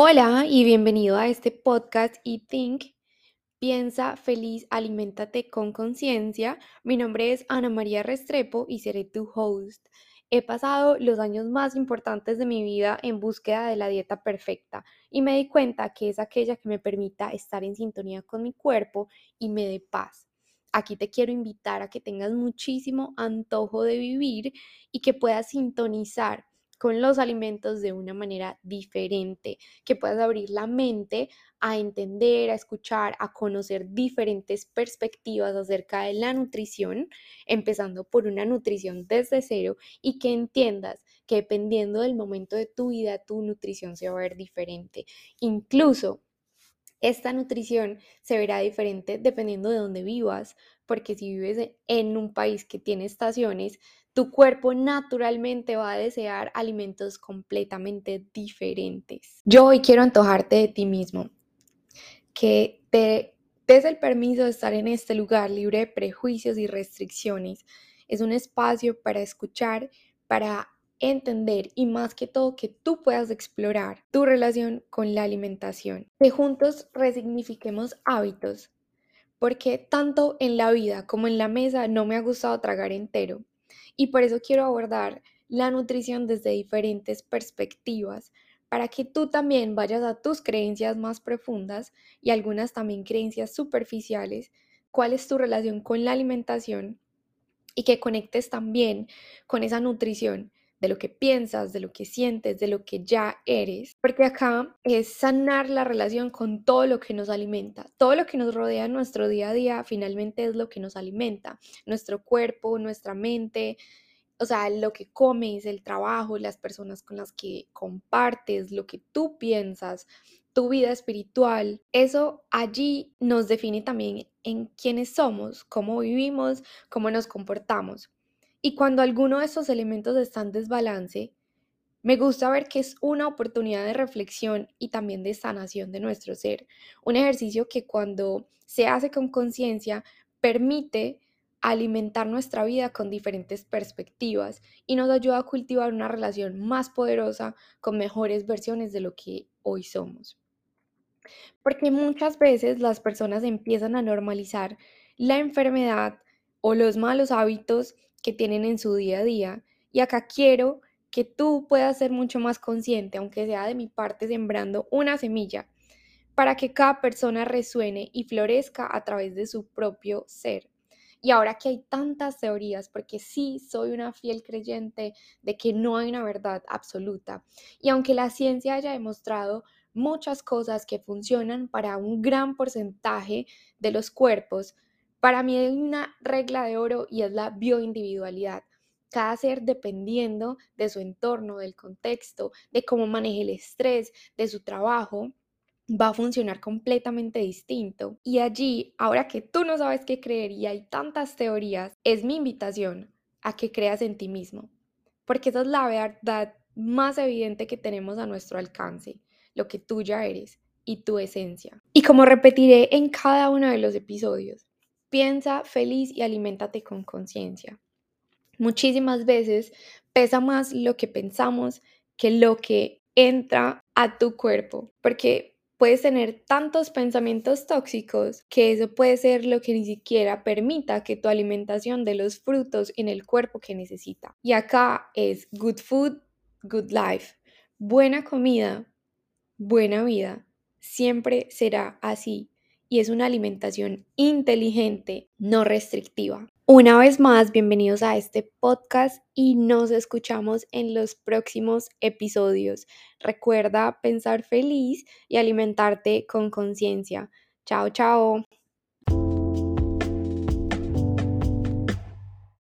Hola y bienvenido a este podcast y Think. Piensa feliz, aliméntate con conciencia. Mi nombre es Ana María Restrepo y seré tu host. He pasado los años más importantes de mi vida en búsqueda de la dieta perfecta y me di cuenta que es aquella que me permita estar en sintonía con mi cuerpo y me dé paz. Aquí te quiero invitar a que tengas muchísimo antojo de vivir y que puedas sintonizar con los alimentos de una manera diferente, que puedas abrir la mente a entender, a escuchar, a conocer diferentes perspectivas acerca de la nutrición, empezando por una nutrición desde cero y que entiendas que dependiendo del momento de tu vida, tu nutrición se va a ver diferente. Incluso esta nutrición se verá diferente dependiendo de dónde vivas, porque si vives en un país que tiene estaciones, tu cuerpo naturalmente va a desear alimentos completamente diferentes. Yo hoy quiero antojarte de ti mismo, que te des el permiso de estar en este lugar libre de prejuicios y restricciones. Es un espacio para escuchar, para entender y más que todo que tú puedas explorar tu relación con la alimentación. Que juntos resignifiquemos hábitos, porque tanto en la vida como en la mesa no me ha gustado tragar entero y por eso quiero abordar la nutrición desde diferentes perspectivas, para que tú también vayas a tus creencias más profundas y algunas también creencias superficiales, cuál es tu relación con la alimentación y que conectes también con esa nutrición de lo que piensas, de lo que sientes, de lo que ya eres, porque acá es sanar la relación con todo lo que nos alimenta. Todo lo que nos rodea en nuestro día a día finalmente es lo que nos alimenta, nuestro cuerpo, nuestra mente, o sea, lo que comes, el trabajo, las personas con las que compartes, lo que tú piensas, tu vida espiritual, eso allí nos define también en quiénes somos, cómo vivimos, cómo nos comportamos. Y cuando alguno de esos elementos está en desbalance, me gusta ver que es una oportunidad de reflexión y también de sanación de nuestro ser. Un ejercicio que cuando se hace con conciencia permite alimentar nuestra vida con diferentes perspectivas y nos ayuda a cultivar una relación más poderosa con mejores versiones de lo que hoy somos. Porque muchas veces las personas empiezan a normalizar la enfermedad o los malos hábitos que tienen en su día a día. Y acá quiero que tú puedas ser mucho más consciente, aunque sea de mi parte sembrando una semilla, para que cada persona resuene y florezca a través de su propio ser. Y ahora que hay tantas teorías, porque sí soy una fiel creyente de que no hay una verdad absoluta, y aunque la ciencia haya demostrado muchas cosas que funcionan para un gran porcentaje de los cuerpos, para mí hay una regla de oro y es la bioindividualidad. Cada ser dependiendo de su entorno, del contexto, de cómo maneje el estrés, de su trabajo, va a funcionar completamente distinto. Y allí, ahora que tú no sabes qué creer y hay tantas teorías, es mi invitación a que creas en ti mismo. Porque esa es la verdad más evidente que tenemos a nuestro alcance, lo que tú ya eres y tu esencia. Y como repetiré en cada uno de los episodios, Piensa feliz y aliméntate con conciencia. Muchísimas veces pesa más lo que pensamos que lo que entra a tu cuerpo, porque puedes tener tantos pensamientos tóxicos que eso puede ser lo que ni siquiera permita que tu alimentación dé los frutos en el cuerpo que necesita. Y acá es good food, good life. Buena comida, buena vida. Siempre será así y es una alimentación inteligente, no restrictiva. Una vez más, bienvenidos a este podcast y nos escuchamos en los próximos episodios. Recuerda pensar feliz y alimentarte con conciencia. Chao, chao.